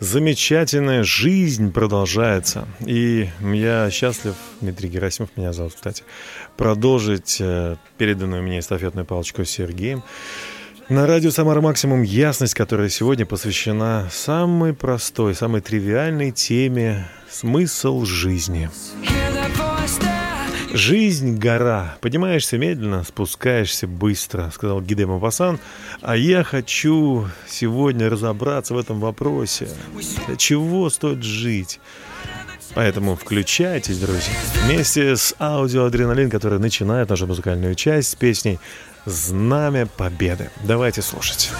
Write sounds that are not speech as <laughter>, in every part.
замечательная жизнь продолжается. И я счастлив, Дмитрий Герасимов меня зовут, кстати, продолжить э, переданную мне эстафетную палочку Сергеем. На радио «Самара Максимум» ясность, которая сегодня посвящена самой простой, самой тривиальной теме «Смысл жизни». Жизнь – гора. Поднимаешься медленно, спускаешься быстро, сказал Гиде Мапасан. А я хочу сегодня разобраться в этом вопросе. Для чего стоит жить? Поэтому включайтесь, друзья. Вместе с аудиоадреналин, который начинает нашу музыкальную часть с песней «Знамя Победы». Давайте слушать.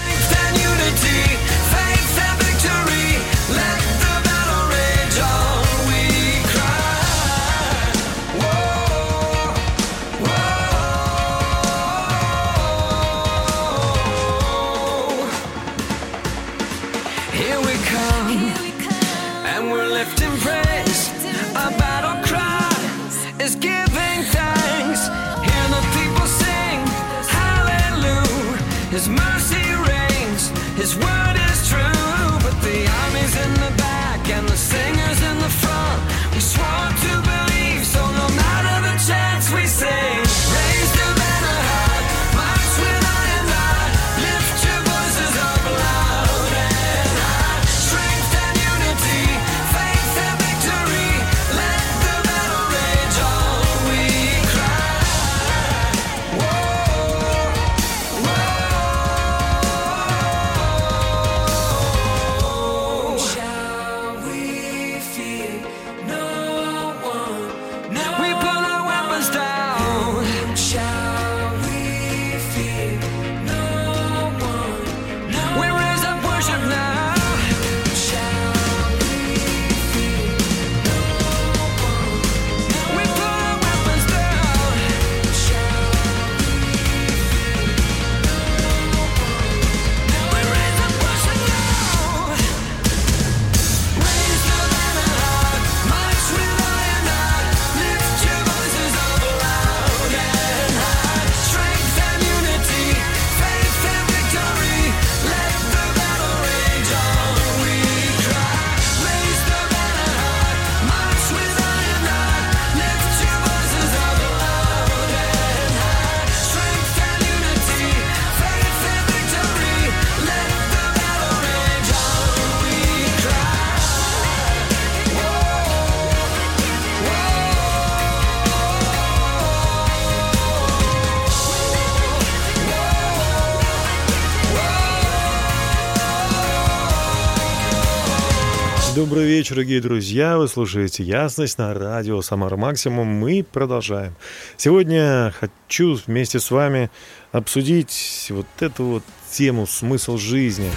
Вечер, дорогие друзья. Вы слушаете «Ясность» на радио «Самар Максимум». Мы продолжаем. Сегодня хочу вместе с вами обсудить вот эту вот тему «Смысл жизни».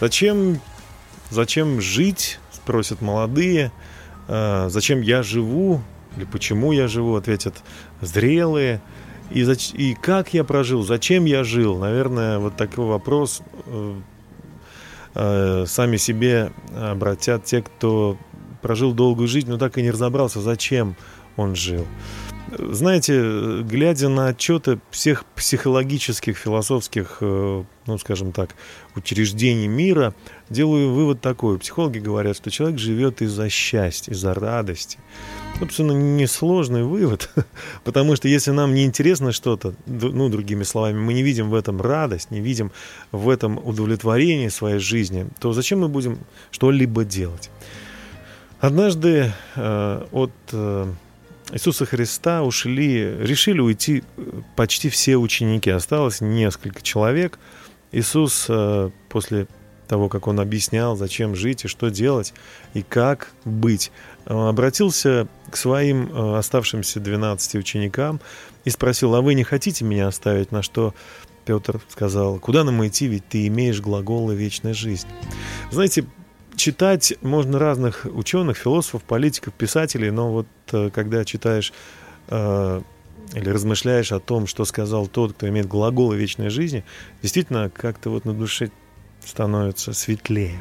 Зачем, зачем жить, спросят молодые. А, Зачем я живу или почему я живу, ответят зрелые. И, и как я прожил, зачем я жил? Наверное, вот такой вопрос э, сами себе обратят те, кто прожил долгую жизнь, но так и не разобрался, зачем он жил. Знаете, глядя на отчеты всех психологических, философских, э, ну, скажем так, учреждений мира, делаю вывод такой. Психологи говорят, что человек живет из-за счастья, из-за радости. Собственно, несложный вывод, <laughs> потому что если нам не интересно что-то, ну, другими словами, мы не видим в этом радость, не видим в этом удовлетворение своей жизни, то зачем мы будем что-либо делать? Однажды э, от э, Иисуса Христа ушли, решили уйти э, почти все ученики. Осталось несколько человек. Иисус э, после того, как он объяснял, зачем жить и что делать, и как быть, э, обратился к своим оставшимся 12 ученикам и спросил, а вы не хотите меня оставить? На что Петр сказал, куда нам идти, ведь ты имеешь глаголы вечной жизни. Знаете, читать можно разных ученых, философов, политиков, писателей, но вот э, когда читаешь э, или размышляешь о том, что сказал тот, кто имеет глаголы вечной жизни, действительно как-то вот на душе становится светлее.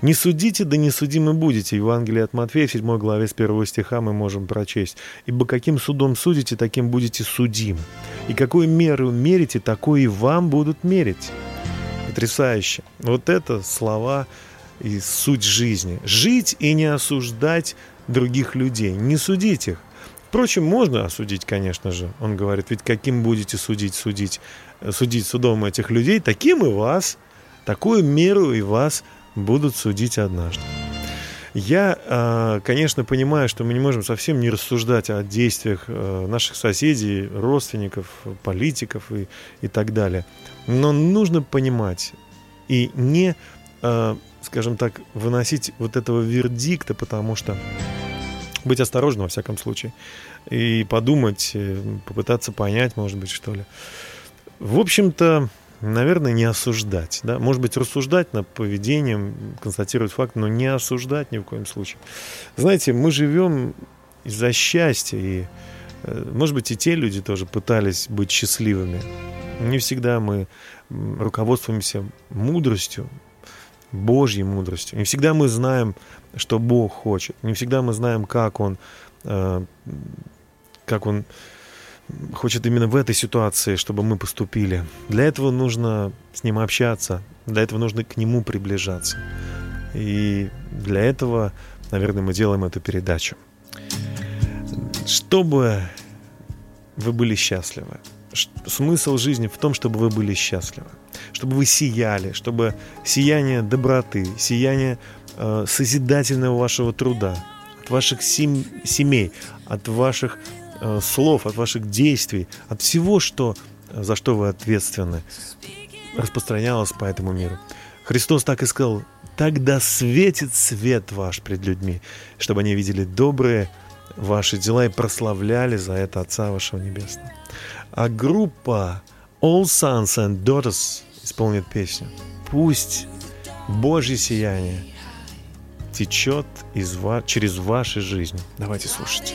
«Не судите, да не судимы будете». Евангелие от Матфея, в 7 главе с 1 стиха мы можем прочесть. «Ибо каким судом судите, таким будете судим. И какую меру мерите, такой и вам будут мерить». Потрясающе. Вот это слова и суть жизни. Жить и не осуждать других людей. Не судить их. Впрочем, можно осудить, конечно же. Он говорит, ведь каким будете судить, судить, судить судом этих людей, таким и вас, такую меру и вас будут судить однажды. Я, а, конечно, понимаю, что мы не можем совсем не рассуждать о действиях э, наших соседей, родственников, политиков и, и так далее. Но нужно понимать и не, а, скажем так, выносить вот этого вердикта, потому что быть осторожным, во всяком случае, и подумать, э, попытаться понять, может быть, что ли. В общем-то, наверное, не осуждать. Да? Может быть, рассуждать над поведением, констатировать факт, но не осуждать ни в коем случае. Знаете, мы живем из-за счастья, и, э, может быть, и те люди тоже пытались быть счастливыми. Не всегда мы руководствуемся мудростью, Божьей мудростью. Не всегда мы знаем, что Бог хочет. Не всегда мы знаем, как Он, э, как Он хочет именно в этой ситуации, чтобы мы поступили. Для этого нужно с ним общаться, для этого нужно к нему приближаться. И для этого, наверное, мы делаем эту передачу. Чтобы вы были счастливы. Смысл жизни в том, чтобы вы были счастливы. Чтобы вы сияли, чтобы сияние доброты, сияние э, созидательного вашего труда, от ваших сем- семей, от ваших Э, слов, от ваших действий, от всего, что, за что вы ответственны, распространялось по этому миру. Христос так и сказал, тогда светит свет ваш пред людьми, чтобы они видели добрые ваши дела и прославляли за это Отца вашего Небесного. А группа All Sons and Daughters исполнит песню «Пусть Божье сияние течет из ва- через ваши жизни». Давайте слушать.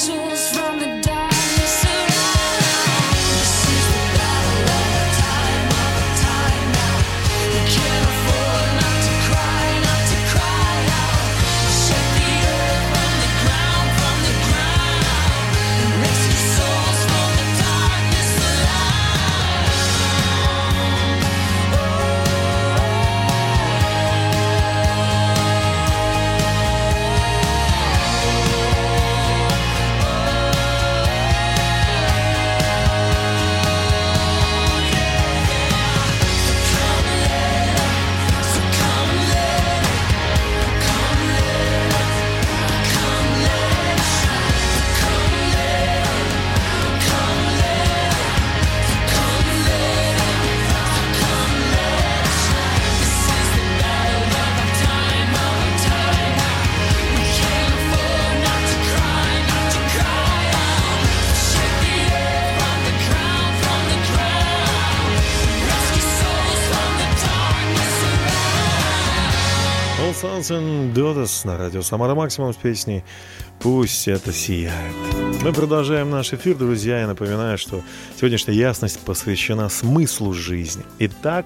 pixels from the Daughters на радио Самара Максимум с песней «Пусть это сияет». Мы продолжаем наш эфир, друзья. Я напоминаю, что сегодняшняя ясность посвящена смыслу жизни. Итак,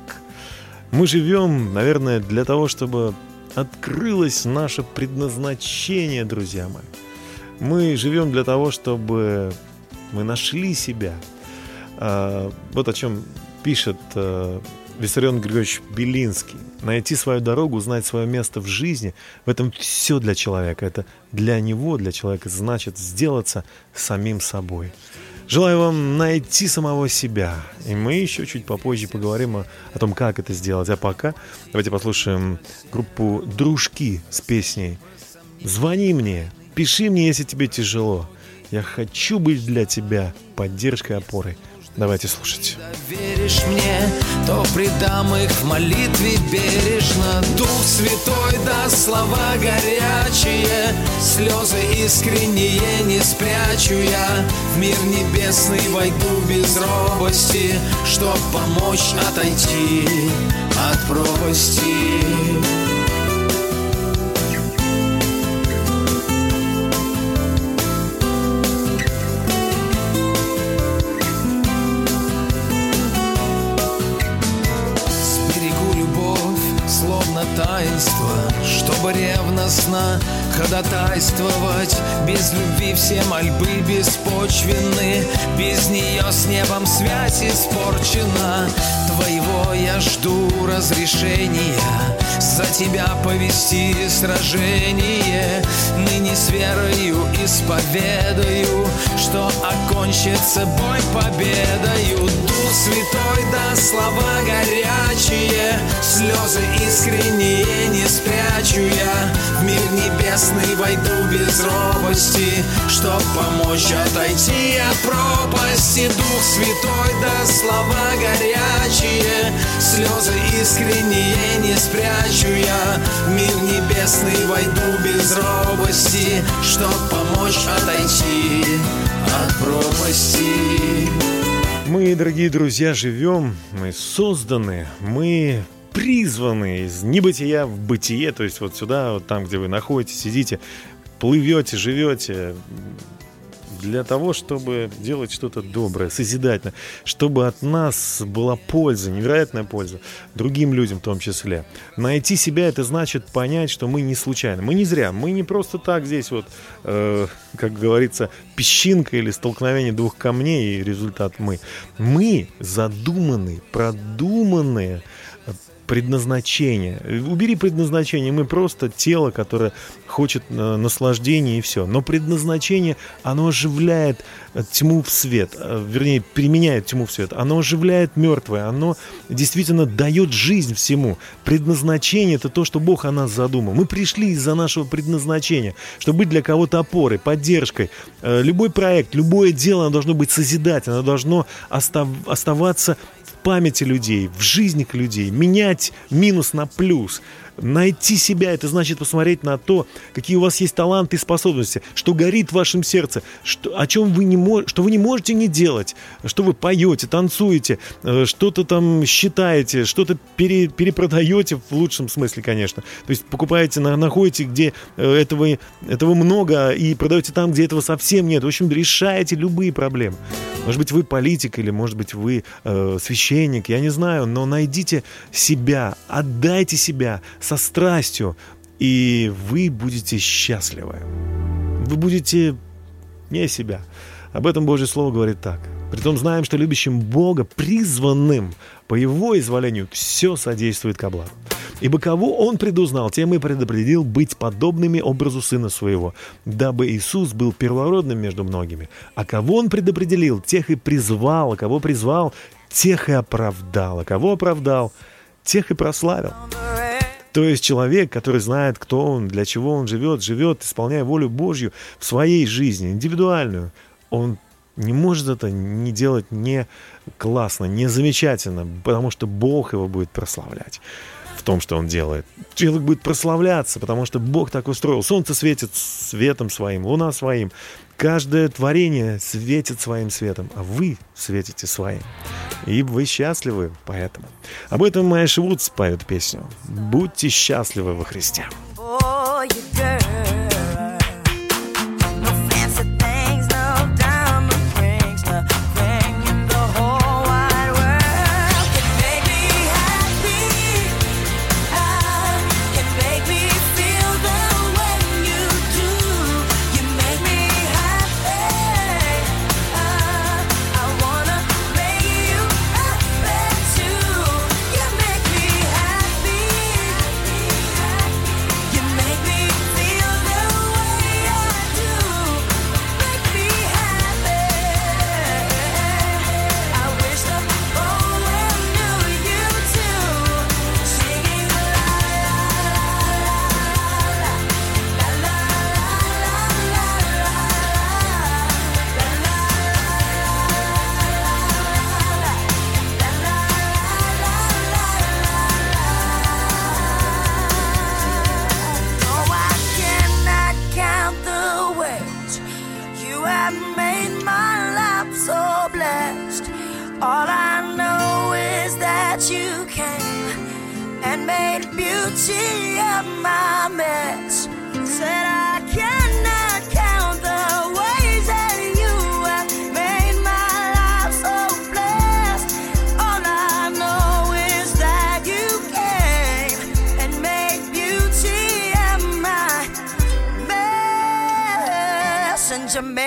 мы живем, наверное, для того, чтобы открылось наше предназначение, друзья мои. Мы живем для того, чтобы мы нашли себя. А, вот о чем пишет а, Виссарион Григорьевич Белинский. Найти свою дорогу, узнать свое место в жизни, в этом все для человека. Это для него, для человека, значит сделаться самим собой. Желаю вам найти самого себя. И мы еще чуть попозже поговорим о, о том, как это сделать. А пока давайте послушаем группу «Дружки» с песней «Звони мне, пиши мне, если тебе тяжело. Я хочу быть для тебя поддержкой, опорой». Давайте слушать. Веришь мне, то предам их в молитве бережно. Дух Святой да слова горячие, слезы искренние не спрячу я. В мир небесный войду без робости, чтоб помочь отойти от пропасти. Ревностно ходатайствовать. Без любви все мольбы беспочвенны. Без нее с небом связь испорчена. Твоего я жду разрешения За тебя повести сражение. Ныне с верою исповедаю Что окончится бой победою. Дух Святой да слова горячие Слезы искренние не спрячу я. В мир небесный войду без робости Чтоб помочь отойти от пропасти. Дух Святой да слова горячие Слезы искренние не спрячу я В мир небесный войду без робости Чтоб помочь отойти от пропасти. Мы, дорогие друзья, живем, мы созданы, мы призваны из небытия в бытие, то есть вот сюда, вот там, где вы находитесь, сидите, плывете, живете, для того, чтобы делать что-то доброе, созидательное, чтобы от нас была польза, невероятная польза, другим людям в том числе. Найти себя это значит понять, что мы не случайно, мы не зря, мы не просто так здесь вот, э, как говорится, песчинка или столкновение двух камней и результат мы. Мы задуманные, продуманные, предназначение. Убери предназначение, мы просто тело, которое хочет э, наслаждения и все. Но предназначение, оно оживляет э, тьму в свет, э, вернее, применяет тьму в свет. Оно оживляет мертвое, оно действительно дает жизнь всему. Предназначение – это то, что Бог о нас задумал. Мы пришли из-за нашего предназначения, чтобы быть для кого-то опорой, поддержкой. Любой проект, любое дело, оно должно быть созидательно, оно должно остав- оставаться памяти людей, в жизнях людей, менять минус на плюс. Найти себя, это значит посмотреть на то, какие у вас есть таланты и способности, что горит в вашем сердце, что, о чем вы не, что вы не можете не делать, что вы поете, танцуете, э, что-то там считаете, что-то пере, перепродаете в лучшем смысле, конечно. То есть покупаете, находите, где э, этого, этого много, и продаете там, где этого совсем нет. В общем, решаете любые проблемы. Может быть, вы политик или, может быть, вы э, священник, я не знаю, но найдите себя, отдайте себя со страстью, и вы будете счастливы. Вы будете не себя. Об этом Божье Слово говорит так. Притом знаем, что любящим Бога, призванным по Его изволению, все содействует ко благу. Ибо кого Он предузнал, тем и предопределил быть подобными образу Сына Своего, дабы Иисус был первородным между многими. А кого Он предопределил, тех и призвал, а кого призвал, тех и оправдал, а кого оправдал, тех и прославил. То есть человек, который знает, кто он, для чего он живет, живет, исполняя волю Божью в своей жизни, индивидуальную, он не может это не делать не классно, не замечательно, потому что Бог его будет прославлять. в том, что он делает. Человек будет прославляться, потому что Бог так устроил. Солнце светит светом своим, луна своим. Каждое творение светит своим светом, а вы светите своим. И вы счастливы поэтому. Об этом Майя Вудс поет песню. Будьте счастливы во Христе. Jamaica.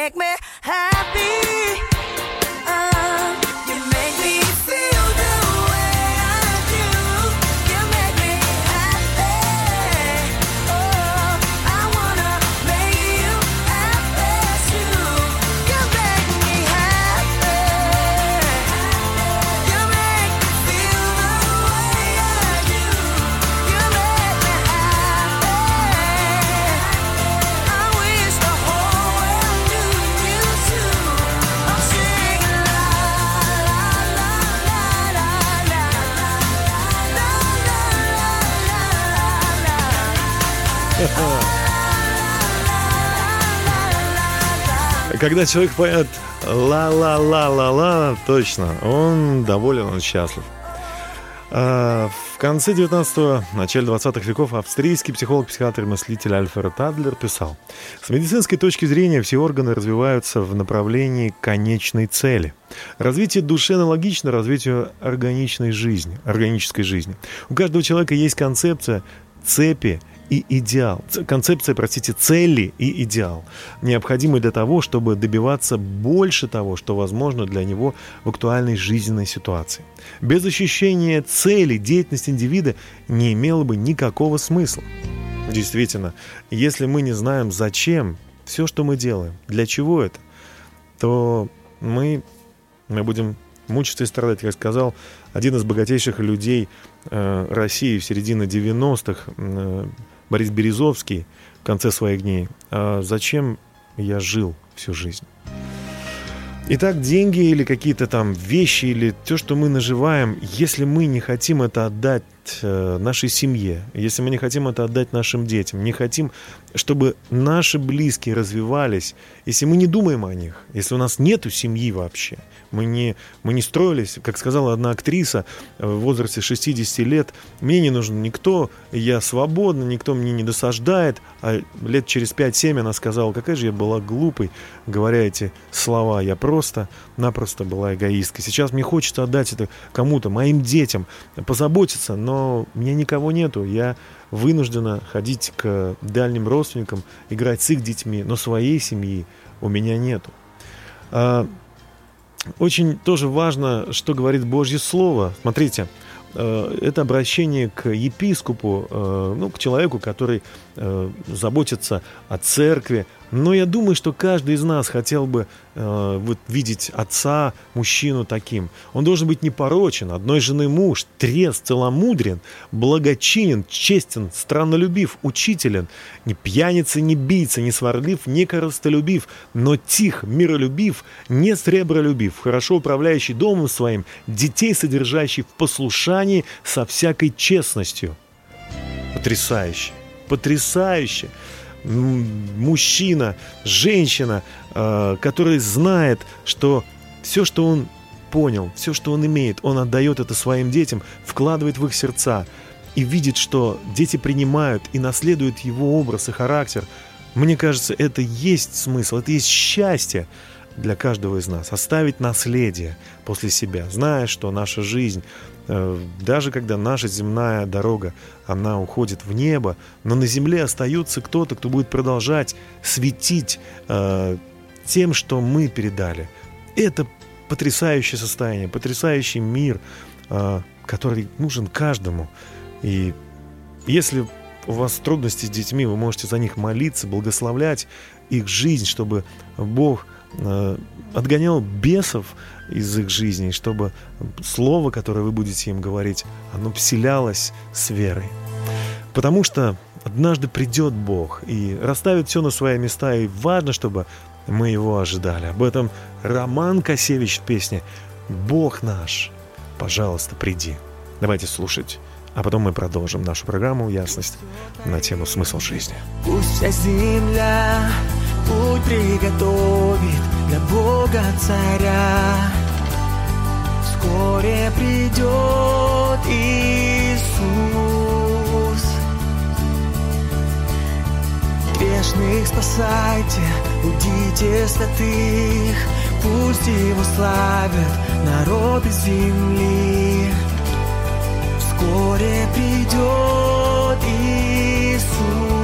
Когда человек поет ла-ла-ла-ла-ла, точно, он доволен, он счастлив. А, В конце 19-го, начале 20-х веков австрийский психолог, психиатр и мыслитель Альфред Адлер писал, «С медицинской точки зрения все органы развиваются в направлении конечной цели. Развитие души аналогично развитию органичной жизни, органической жизни. У каждого человека есть концепция цепи и идеал. Концепция, простите, цели и идеал, необходимый для того, чтобы добиваться больше того, что возможно для него в актуальной жизненной ситуации. Без ощущения цели деятельность индивида не имела бы никакого смысла. Действительно, если мы не знаем, зачем все, что мы делаем, для чего это, то мы, мы будем мучиться и страдать. Как сказал один из богатейших людей э, России в середине 90-х, э, Борис Березовский, в конце своих дней, «А зачем я жил всю жизнь? Итак, деньги или какие-то там вещи, или то, что мы наживаем, если мы не хотим это отдать э, нашей семье, если мы не хотим это отдать нашим детям, не хотим, чтобы наши близкие развивались, если мы не думаем о них, если у нас нету семьи вообще, мы не, мы не строились, как сказала одна актриса э, в возрасте 60 лет, мне не нужен никто, я свободна, никто мне не досаждает, а лет через 5-7 она сказала, какая же я была глупой, говоря эти слова, я просто-напросто была эгоисткой. Сейчас мне хочется отдать это кому-то, моим детям, позаботиться, но у меня никого нету, я вынуждена ходить к дальним родственникам, играть с их детьми, но своей семьи у меня нету. А, очень тоже важно, что говорит Божье Слово. Смотрите, э, это обращение к епископу, э, ну, к человеку, который э, заботится о церкви. Но я думаю, что каждый из нас хотел бы э, вот видеть отца, мужчину таким. Он должен быть непорочен, одной жены муж, трезв, целомудрен, благочинен, честен, страннолюбив, учителен, не пьяница, не бийца, не сварлив, не коростолюбив, но тих, миролюбив, не сребролюбив, хорошо управляющий домом своим, детей содержащий в послушании со всякой честностью. потрясающе. Потрясающе. Мужчина, женщина, э, который знает, что все, что он понял, все, что он имеет, он отдает это своим детям, вкладывает в их сердца и видит, что дети принимают и наследуют его образ и характер. Мне кажется, это есть смысл, это есть счастье для каждого из нас. Оставить наследие после себя, зная, что наша жизнь, э, даже когда наша земная дорога, она уходит в небо, но на земле остается кто-то, кто будет продолжать светить э, тем, что мы передали. Это потрясающее состояние, потрясающий мир, э, который нужен каждому. И если у вас трудности с детьми, вы можете за них молиться, благословлять их жизнь, чтобы Бог отгонял бесов из их жизни, чтобы слово, которое вы будете им говорить, оно вселялось с верой. Потому что однажды придет Бог и расставит все на свои места, и важно, чтобы мы его ожидали. Об этом Роман Косевич в песне «Бог наш, пожалуйста, приди». Давайте слушать. А потом мы продолжим нашу программу «Ясность» на тему «Смысл жизни». Пусть вся земля путь приготовит для Бога Царя. Вскоре придет Иисус. Грешных спасайте, будите святых, пусть Его славят народы земли. Вскоре придет Иисус.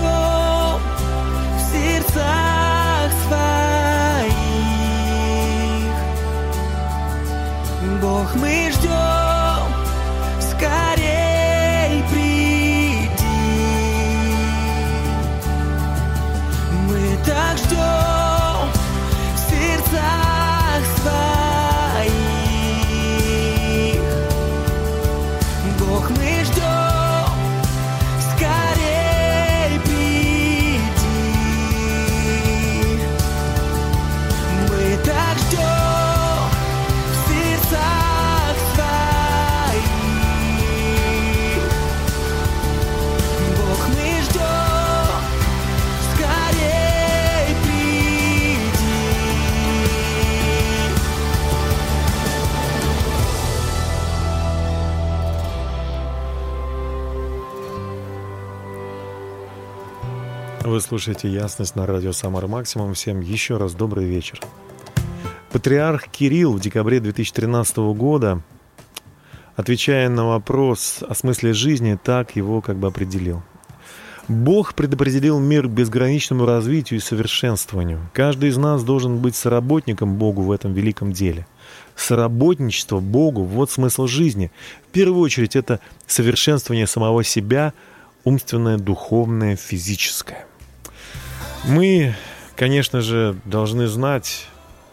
В сердцах своих. Бог, мы ждем, Вы слушаете «Ясность» на радио «Самар Максимум». Всем еще раз добрый вечер. Патриарх Кирилл в декабре 2013 года, отвечая на вопрос о смысле жизни, так его как бы определил. Бог предопределил мир к безграничному развитию и совершенствованию. Каждый из нас должен быть соработником Богу в этом великом деле. Соработничество Богу – вот смысл жизни. В первую очередь это совершенствование самого себя, умственное, духовное, физическое. Мы, конечно же, должны знать,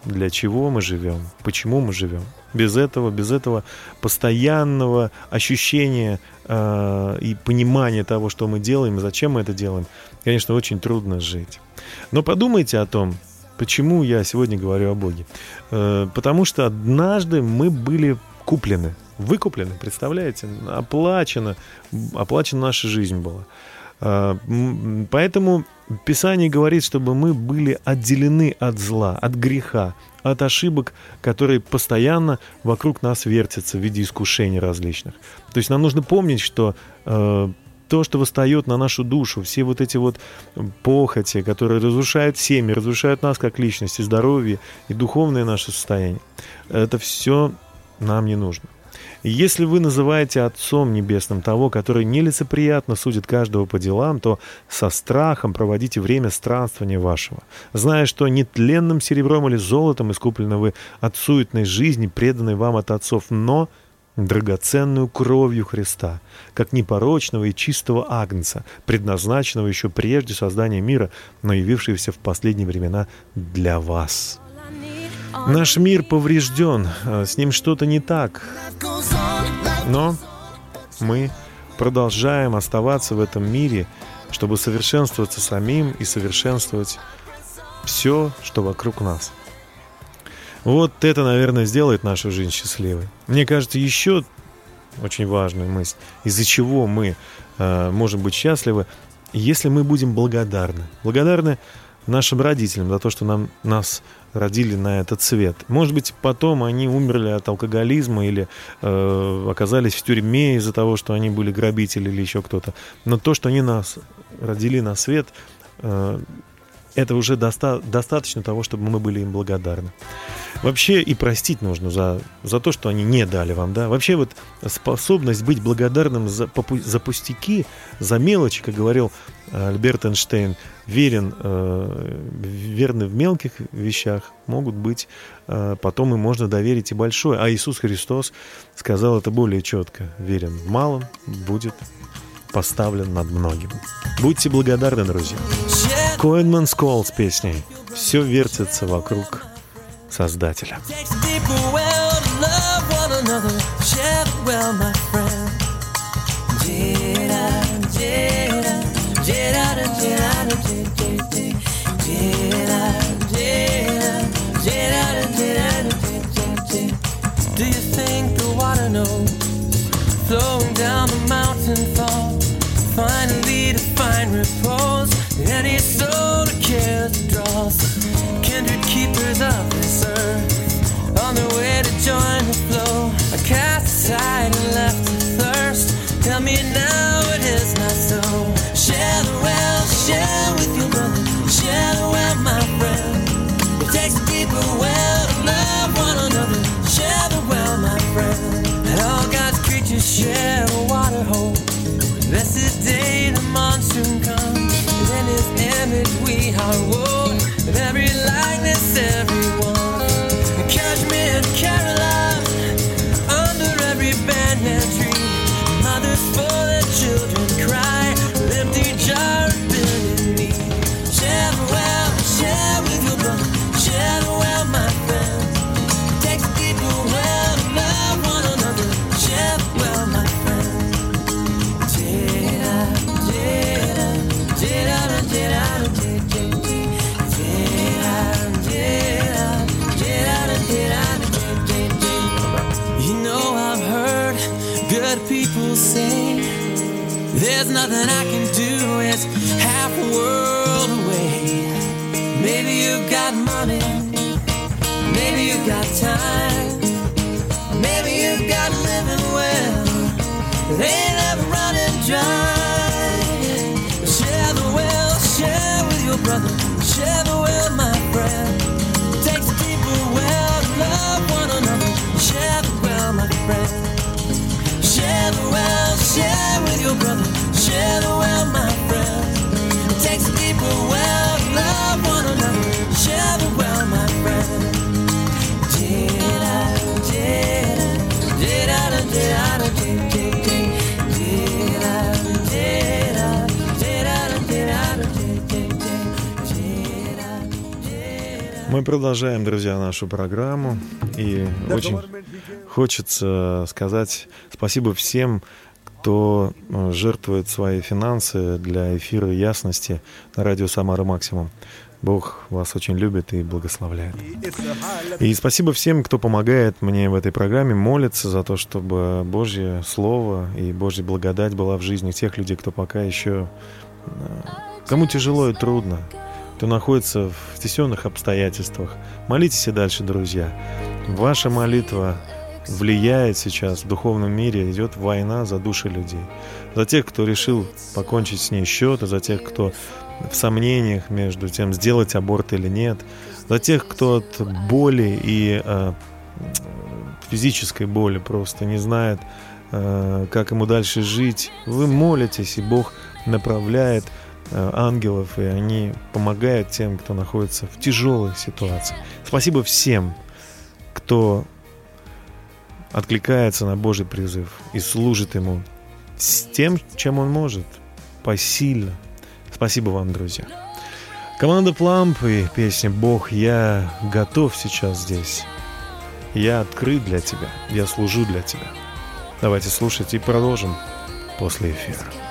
для чего мы живем, почему мы живем. Без этого, без этого постоянного ощущения э, и понимания того, что мы делаем и зачем мы это делаем, конечно, очень трудно жить. Но подумайте о том, почему я сегодня говорю о Боге. Э, потому что однажды мы были куплены, выкуплены, представляете, оплачено, оплачена наша жизнь была. А, Поэтому Писание говорит, чтобы мы были отделены от зла, от греха, от ошибок, которые постоянно вокруг нас вертятся в виде искушений различных. То есть нам нужно помнить, что э, то, что восстает на нашу душу, все вот эти вот похоти, которые разрушают семьи, разрушают нас как личность, и здоровье, и духовное наше состояние, это все нам не нужно. Если вы называете Отцом Небесным того, который нелицеприятно судит каждого по делам, то со страхом проводите время странствования вашего, зная, что нетленным серебром или золотом искуплены вы от суетной жизни, преданной вам от отцов, но драгоценную кровью Христа, как непорочного и чистого агнца, предназначенного еще прежде создания мира, но явившегося в последние времена для вас. Наш мир поврежден, э, с ним что-то не так, но мы продолжаем оставаться в этом мире, чтобы совершенствоваться самим и совершенствовать все, что вокруг нас. Вот это, наверное, сделает нашу жизнь счастливой. Мне кажется, еще очень важная мысль, из-за чего мы э, можем быть счастливы, если мы будем благодарны. Благодарны нашим родителям за то, что нам, нас родили на этот свет. Может быть, потом они умерли от алкоголизма или э, оказались в тюрьме из-за того, что они были грабители или еще кто-то. Но то, что они нас родили на свет, э, это уже доста- достаточно того, чтобы мы были им благодарны. Вообще и простить нужно за, за то, что они не дали вам, да. Вообще вот способность быть благодарным за, попу- за пустяки, за мелочи, как говорил э, Альберт Эйнштейн, верен, э, верны в мелких вещах, могут быть, э, потом им можно доверить и большое. А Иисус Христос сказал это более четко. Верен в малом, будет поставлен над многим. Будьте благодарны, друзья. Коэнман Скол с песней «Все вертится вокруг Создателя». join there's nothing I can do. It's half a world away. Maybe you got money, maybe you got time, Мы продолжаем, друзья, нашу программу. И очень хочется сказать спасибо всем, кто э, жертвует свои финансы для эфира ясности на радио Самара Максимум. Бог вас очень любит и благословляет. И спасибо всем, кто помогает мне в этой программе, молится за то, чтобы Божье Слово и Божья благодать была в жизни тех людей, кто пока еще... э, Кому тяжело и трудно, кто находится в тесенных обстоятельствах. Молитесь и дальше, друзья. Ваша молитва влияет сейчас в духовном мире, идет война за души людей. За тех, кто решил покончить с ней счеты, за тех, кто в сомнениях между тем, сделать аборт или нет, за тех, кто от боли и э, физической боли просто не знает, э, как ему дальше жить. Вы молитесь, и Бог направляет ангелов, и они помогают тем, кто находится в тяжелой ситуации. Спасибо всем, кто откликается на Божий призыв и служит Ему с тем, чем Он может, посильно. Спасибо вам, друзья. Команда Пламп и песня «Бог, я готов сейчас здесь». Я открыт для тебя, я служу для тебя. Давайте слушать и продолжим после эфира.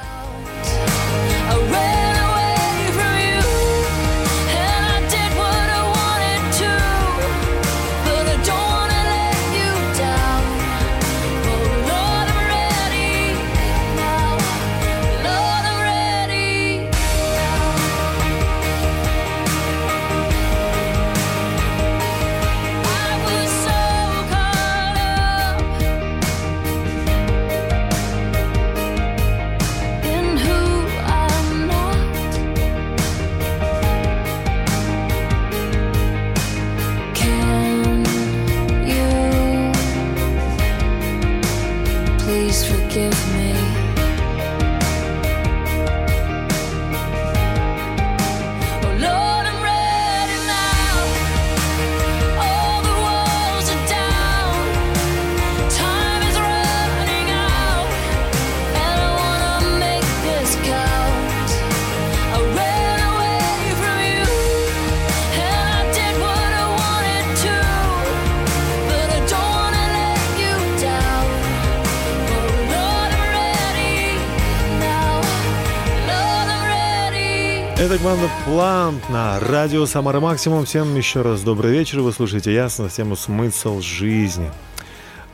Это команда Пламп на радио Самара Максимум. Всем еще раз добрый вечер. Вы слушаете ясно тему «Смысл жизни».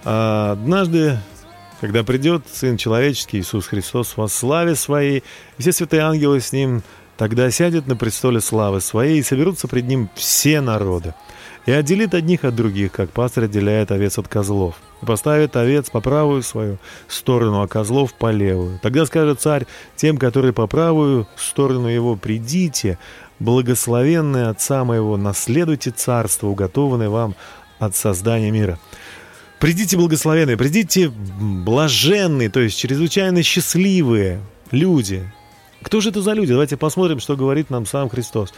А, Однажды, когда придет Сын Человеческий, Иисус Христос, во славе Своей, все святые ангелы с Ним, тогда сядет на престоле славы Своей, и соберутся пред Ним все народы. И отделит одних от других, как пастырь отделяет овец от козлов. И поставит овец по правую свою сторону, а козлов по левую. Тогда скажет царь тем, которые по правую сторону его, «Придите, благословенные Отца моего, наследуйте царство, уготованное вам от создания мира». Придите благословенные, придите блаженные, то есть чрезвычайно счастливые люди, Кто же это за люди? Давайте посмотрим, что говорит нам сам Христос.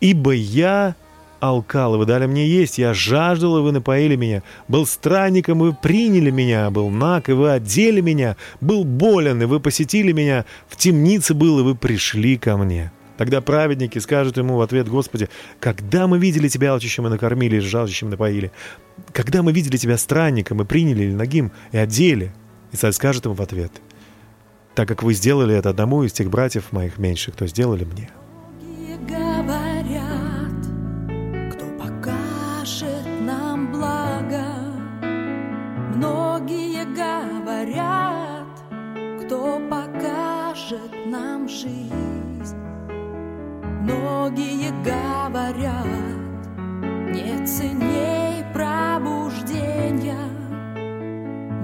«Ибо я алкал, и вы дали мне есть, я жаждал, и вы напоили меня, был странником, и вы приняли меня, был наг, и вы одели меня, был болен, и вы посетили меня, в темнице был, и вы пришли ко мне». Тогда праведники скажут ему в ответ, Господи, когда мы видели Тебя алчущим и накормили, и жаждущим напоили? Когда мы видели Тебя странником и приняли или ногим и одели? И царь скажет ему в ответ, так как вы сделали это одному из тех братьев моих меньших, кто сделали мне. Кто покажет нам жизнь. Многие говорят, нет ценней пробуждения.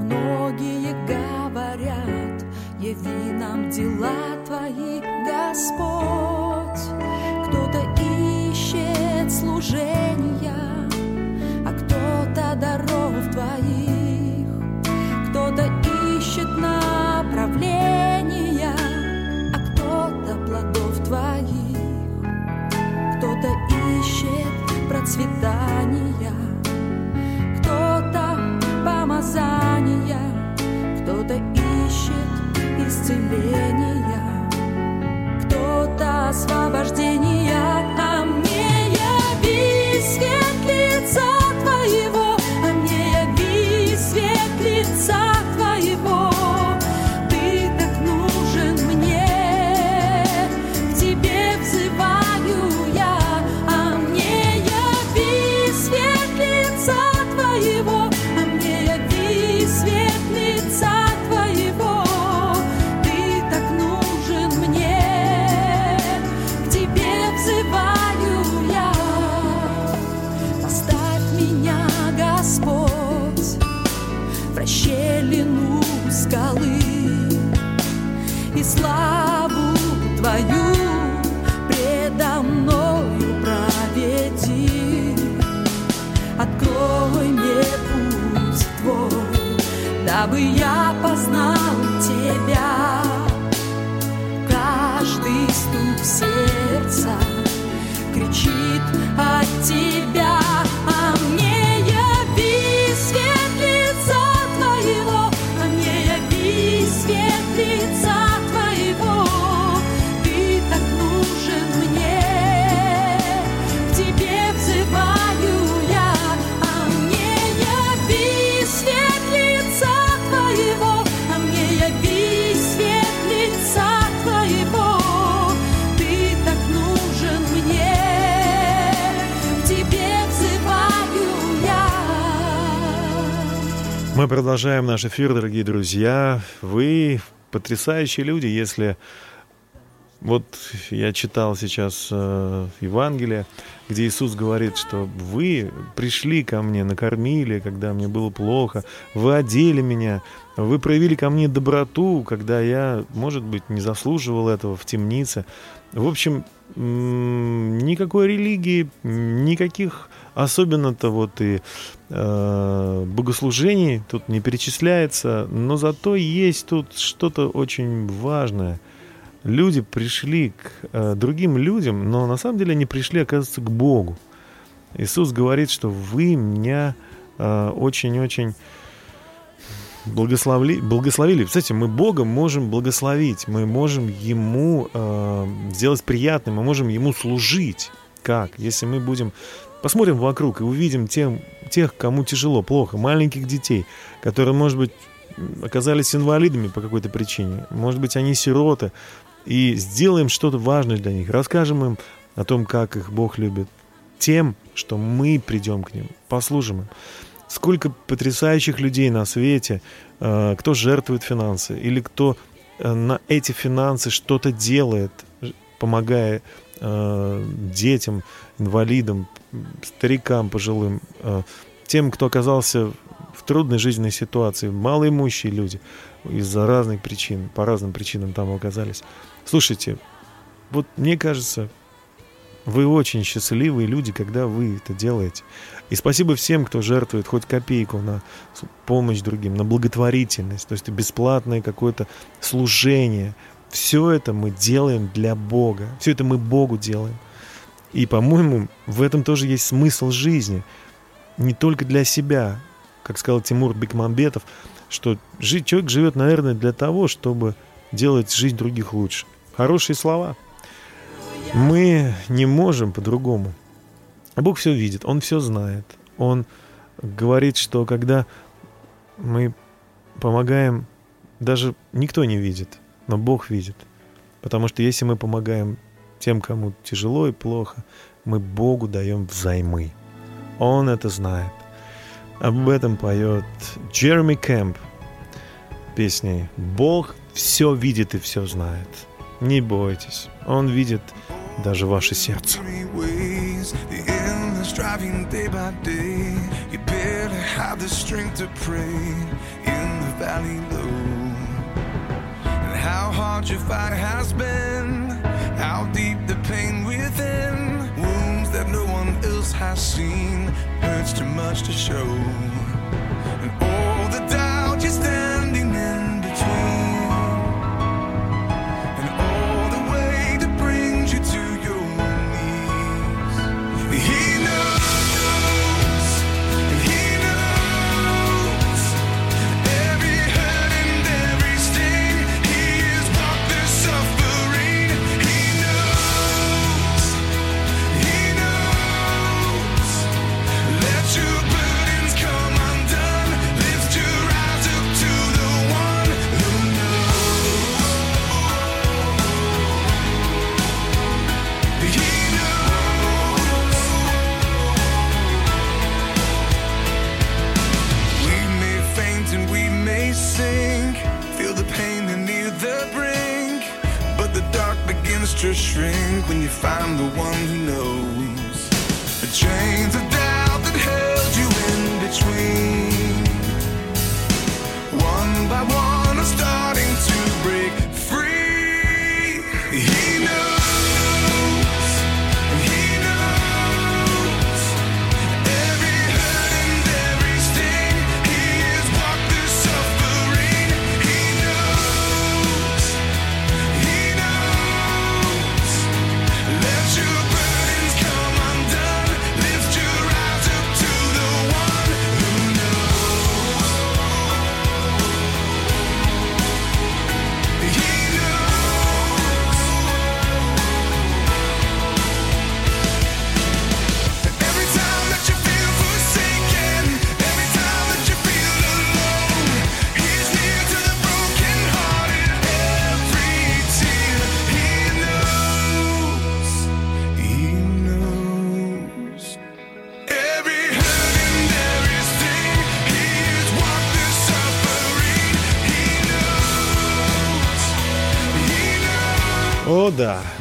Многие говорят, яви нам дела Твои, Господь. Кто-то ищет служения, а кто-то даров Мы продолжаем наш эфир, дорогие друзья. Вы потрясающие люди, если... Вот я читал сейчас э, Евангелие, где Иисус говорит, что вы пришли ко мне, накормили, когда мне было плохо, вы одели меня, вы проявили ко мне доброту, когда я, может быть, не заслуживал этого в темнице. В общем, никакой религии, никаких особенно-то вот и э, богослужений тут не перечисляется, но зато есть тут что-то очень важное. Люди пришли к э, другим людям, но на самом деле они пришли, оказывается, к Богу. Иисус говорит, что вы меня э, очень-очень благословили, благословили. Кстати, мы Бога можем благословить, мы можем Ему э, сделать приятным, мы можем Ему служить. Как? Если мы будем... Посмотрим вокруг и увидим тем, тех, кому тяжело, плохо, маленьких детей, которые, может быть, оказались инвалидами по какой-то причине. Может быть, они сироты. И сделаем что-то важное для них. Расскажем им о том, как их Бог любит. Тем, что мы придем к ним, послужим им. Сколько потрясающих людей на свете, э, кто жертвует финансы, или кто э, на эти финансы что-то делает, помогая э, детям, инвалидам, старикам, пожилым, э, тем, кто оказался в трудной жизненной ситуации, малоимущие люди из-за разных причин, по разным причинам там оказались. Слушайте, вот мне кажется, вы очень счастливые люди, когда вы это делаете. И спасибо всем, кто жертвует хоть копейку на помощь другим, на благотворительность, то есть бесплатное какое-то служение. все это мы делаем для Бога. Все это мы Богу делаем. И, по-моему, в этом тоже есть смысл жизни. Не только для себя, как сказал Тимур Бекмамбетов, что человек живет, наверное, для того, чтобы делать жизнь других лучше. Хорошие слова. Мы не можем по-другому. Бог все видит, Он все знает. Он говорит, что когда мы помогаем, даже никто не видит, но Бог видит. Потому что если мы помогаем тем, кому тяжело и плохо, мы Богу даем взаймы. Он это знает. Об этом поет Джереми Кэмп песней «Бог все видит и все знает». Не бойтесь, Он видит даже ваше сердце. how hard your fight has been, how deep the pain within. Wounds that no one else has seen, hurts too much to show. And all the doubt you're standing in between. And all the weight that brings you to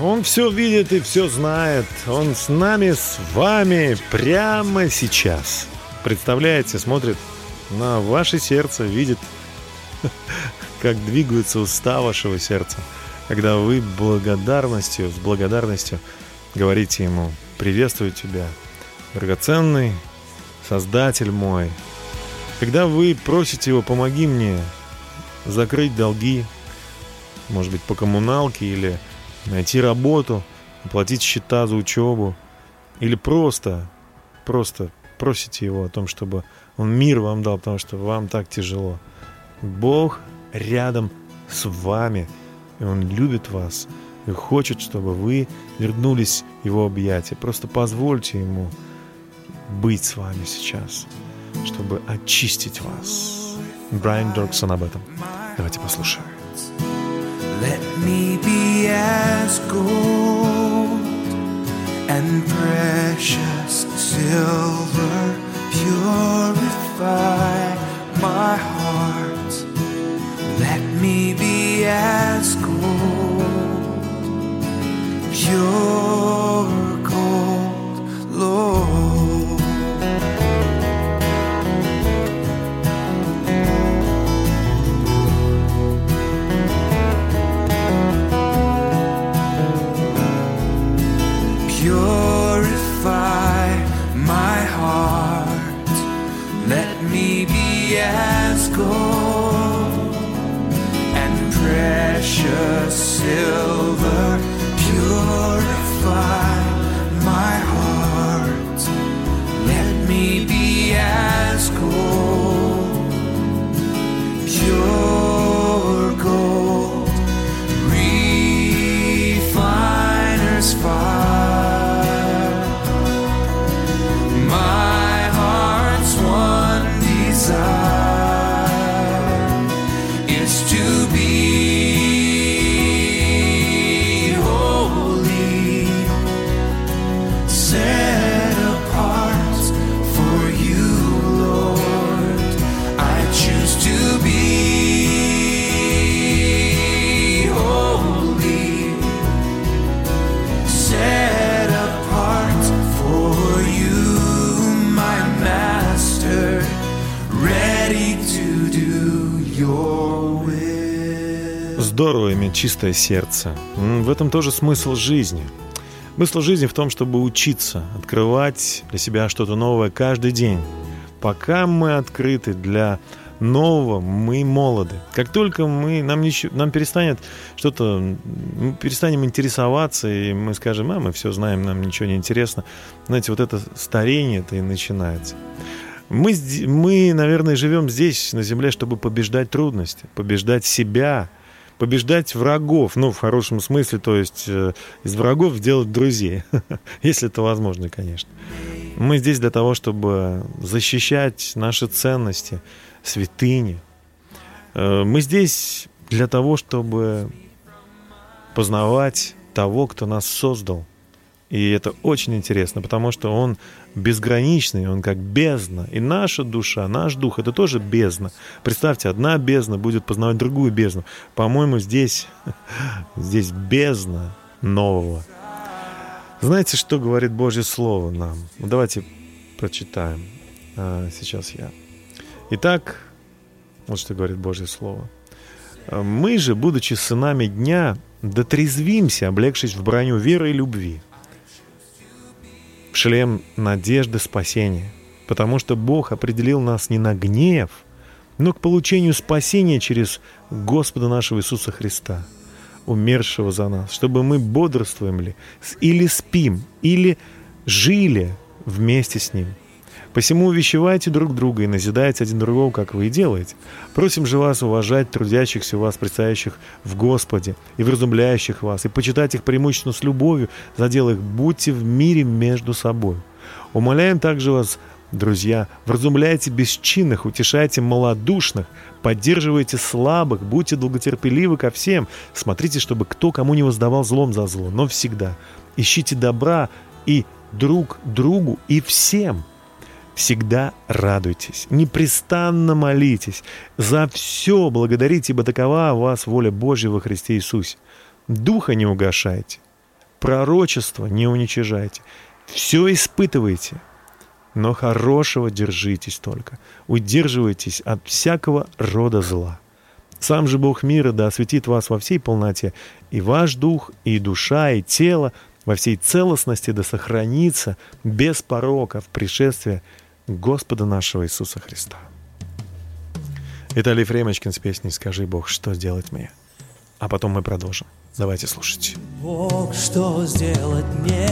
он все видит и все знает. Он с нами, с вами прямо сейчас. Представляете, смотрит на ваше сердце, видит, <laughs> как двигаются уста вашего сердца, когда вы благодарностью, с благодарностью говорите ему «Приветствую тебя, драгоценный Создатель мой». Когда вы просите его «Помоги мне закрыть долги», может быть, по коммуналке или найти работу, оплатить счета за учебу, или просто, просто просите его о том, чтобы он мир вам дал, потому что вам так тяжело. Бог рядом с вами, и Он любит вас, и хочет, чтобы вы вернулись в Его объятия. Просто позвольте Ему быть с вами сейчас, чтобы очистить вас. Брайан Дорксон об этом. Давайте послушаем. Let me be as gold and precious silver. Purify my heart. Let me be as gold, pure gold, still чистое сердце. В этом тоже смысл жизни. Смысл жизни в том, чтобы учиться, открывать для себя что-то новое каждый день. Пока мы открыты для нового, мы молоды. Как только мы, нам, ничего, нам перестанет что-то, мы перестанем интересоваться, и мы скажем, а, мы все знаем, нам ничего не интересно. Знаете, вот это старение это и начинается. Мы, мы, наверное, живем здесь, на Земле, чтобы побеждать трудности, побеждать себя, побеждать врагов, ну, в хорошем смысле, то есть э, из врагов делать друзей, <laughs> если это возможно, конечно. Мы здесь для того, чтобы защищать наши ценности, святыни. Э, Мы здесь для того, чтобы познавать того, кто нас создал. И это очень интересно, потому что он безграничный, он как бездна. И наша душа, наш дух — это тоже бездна. Представьте, одна бездна будет познавать другую бездну. По-моему, здесь, <laughs> здесь бездна нового. Знаете, что говорит Божье Слово нам? Ну, Давайте прочитаем. А, Сейчас я. Итак, вот что говорит Божье Слово. «А Мы же, будучи сынами дня, дотрезвимся, облегшись в броню веры и любви, шлем надежды спасения, потому что Бог определил нас не на гнев, но к получению спасения через Господа нашего Иисуса Христа, умершего за нас, чтобы мы бодрствуем ли, с- или спим, или жили вместе с Ним. Посему увещевайте друг друга и назидайте один другого, как вы и делаете. Просим же вас уважать трудящихся у вас, предстоящих в Господе, и вразумляющих вас, и почитать их преимущественно с любовью, задел их, будьте в мире между собой. Умоляем также вас, друзья, вразумляйте бесчинных, утешайте малодушных, поддерживайте слабых, будьте долготерпеливы ко всем, смотрите, чтобы кто кому не воздавал злом за зло, но всегда ищите добра и друг другу и всем – Всегда радуйтесь, непрестанно молитесь, за все благодарите, ибо такова у вас воля Божья во Христе Иисусе. Духа не угашайте, пророчество не уничижайте, все испытывайте, но хорошего держитесь только, удерживайтесь от всякого рода зла. Сам же Бог мира да осветит вас во всей полноте, и ваш дух, и душа, и тело во всей целостности да сохранится без порока в пришествие Господа нашего Иисуса Христа. Виталий Фремочкин с песней «Скажи, Бог, что сделать мне?» А потом мы продолжим. Давайте слушать. Бог, что сделать мне?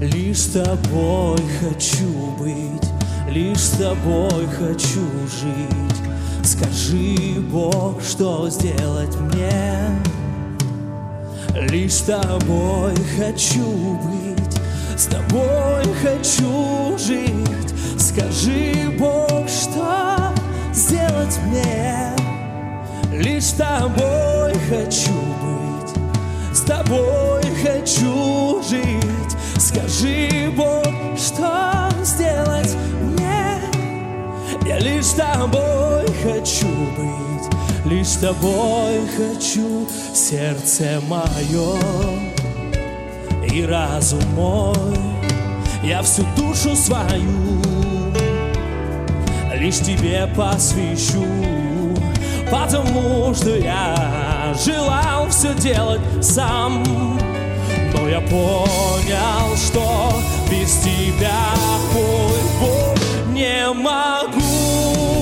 Лишь с тобой хочу быть, лишь с тобой хочу жить. Скажи, Бог, что сделать мне? Лишь с тобой хочу быть, с тобой хочу жить. Скажи, Бог, что сделать мне? Лишь с тобой хочу быть, с тобой хочу жить. Скажи, Бог, что сделать мне? Я лишь с тобой хочу быть, лишь с тобой хочу сердце мое и разум мой. Я всю душу свою лишь тебе посвящу, потому что я желал все делать сам. Но я понял, что без тебя, ой, Бог, не могу,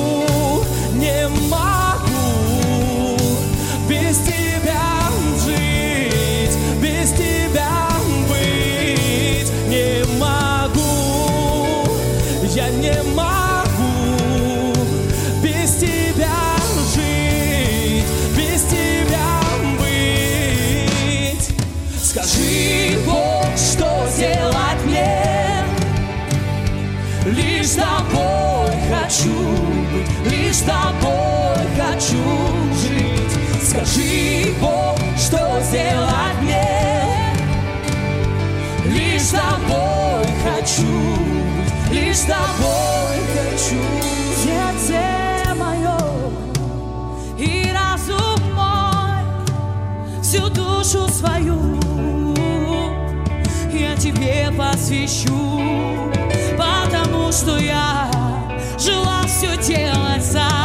с тобой хочу жить. Скажи, Бог, что сделать мне? Лишь с тобой хочу лишь с тобой хочу. Сердце мое и разум мой, всю душу свою я тебе посвящу, потому что я желал все делать сам,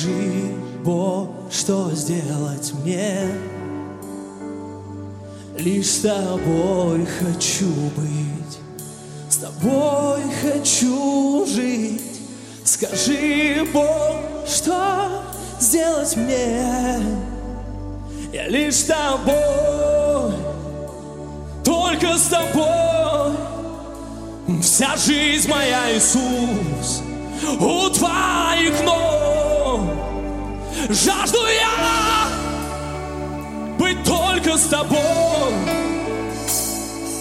Скажи, Бог, что сделать мне? Лишь с тобой хочу быть, с тобой хочу жить. Скажи, Бог, что сделать мне? Я лишь с тобой, только с тобой. Вся жизнь моя, Иисус, у твоих ног. Жажду я быть только с тобой.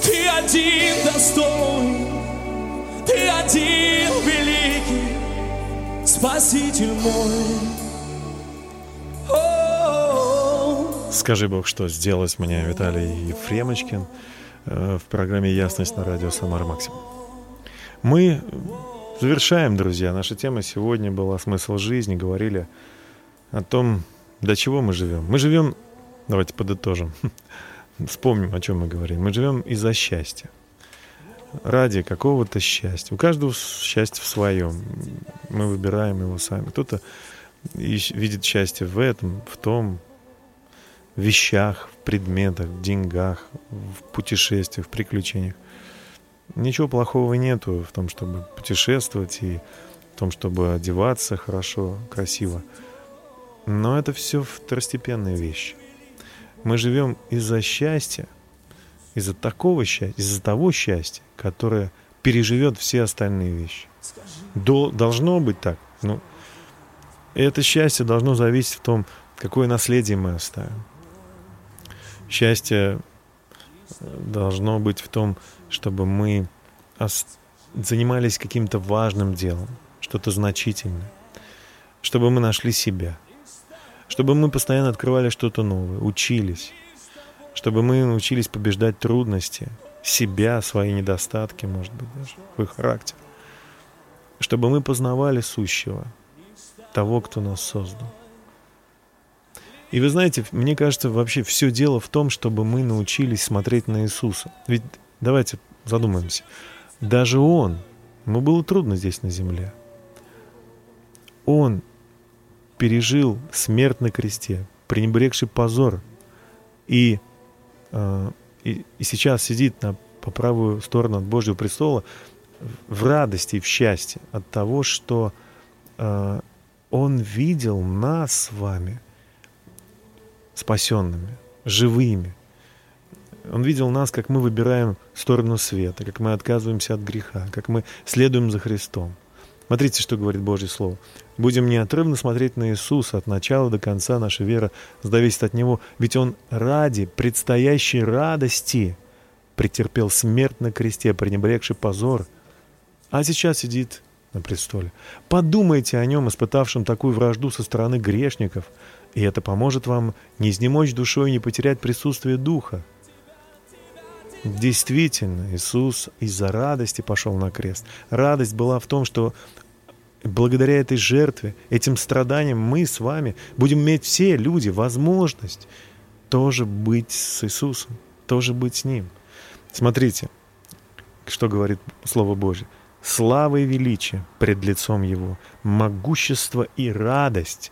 Ты один достойный, ты один великий, Спаситель мой. Скажи, Бог, что сделать мне, Виталий Ефремочкин, э, в программе «Ясность» на радио «Самара Максимум». Мы завершаем, друзья. Наша тема сегодня была «Смысл жизни». Говорили том, для чего мы живем. Мы живем, давайте подытожим, <laughs> вспомним, о чем мы говорим. Мы живем из-за счастья. Ради какого-то счастья. У каждого счастье в своем. Мы выбираем его сами. Кто-то видит счастье в этом, в том, в вещах, в предметах, в деньгах, в путешествиях, в приключениях. Ничего плохого нету в том, чтобы путешествовать и в том, чтобы одеваться хорошо, красиво. Но это все второстепенные вещи. Мы живем из-за счастья, из-за такого счастья, из-за того счастья, которое переживет все остальные вещи. До- должно быть так. Ну, это счастье должно зависеть в том, какое наследие мы оставим. Счастье э, должно быть в том, чтобы мы занимались каким-то важным делом, что-то значительное, чтобы мы нашли себя, чтобы мы постоянно открывали что-то новое, учились, чтобы мы научились побеждать трудности, себя, свои недостатки, может быть, даже свой характер, чтобы мы познавали сущего, того, кто нас создал. И вы знаете, мне кажется, вообще все дело в том, чтобы мы научились смотреть на Иисуса. Ведь давайте задумаемся. Даже Он, ему было трудно здесь на земле. Он пережил смерть на кресте, пренебрегший позор, и, э, и, и сейчас сидит на, по правую сторону от Божьего престола в радости и в счастье от того, что э, Он видел нас с вами спасенными, живыми. Он видел нас, как мы выбираем сторону света, как мы отказываемся от греха, как мы следуем за Христом. Смотрите, что говорит Божье Слово. Будем неотрывно смотреть на Иисуса от начала до конца. Наша вера зависит от Него. Ведь Он ради предстоящей радости претерпел смерть на кресте, пренебрегший позор, а сейчас сидит на престоле. Подумайте о Нем, испытавшем такую вражду со стороны грешников, и это поможет вам не изнемочь душой и не потерять присутствие Духа. Действительно, Иисус из-за радости пошел на крест. Радость была в том, что благодаря этой жертве, этим страданиям мы с вами будем иметь все люди возможность тоже быть с Иисусом, тоже быть с Ним. Смотрите, что говорит Слово Божье. Слава и величие пред лицом Его, могущество и радость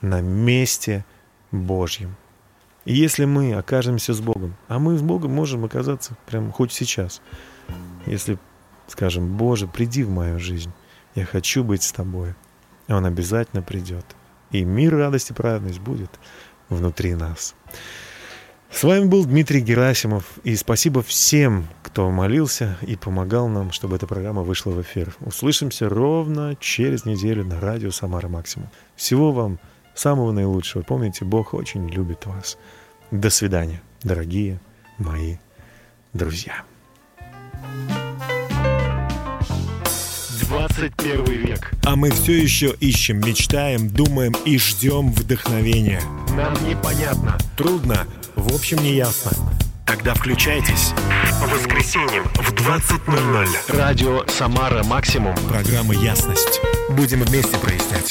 на месте Божьем. И если мы окажемся с Богом, а мы с Богом можем оказаться прямо хоть сейчас, если скажем, Боже, приди в мою жизнь, я хочу быть с Тобой, и Он обязательно придет. И мир, радость и праведность будет внутри нас. С вами был Дмитрий Герасимов, и спасибо всем, кто молился и помогал нам, чтобы эта программа вышла в эфир. Услышимся ровно через неделю на радио «Самара Максимум». Всего вам самого наилучшего. Помните, Бог очень любит вас. До свидания, дорогие мои друзья. 21 век. А мы все еще ищем, мечтаем, думаем и ждем вдохновения. Нам непонятно. Трудно, в общем, не ясно. Тогда включайтесь. По воскресеньям в 20.00. Радио «Самара Максимум». Программа «Ясность». Будем вместе прояснять.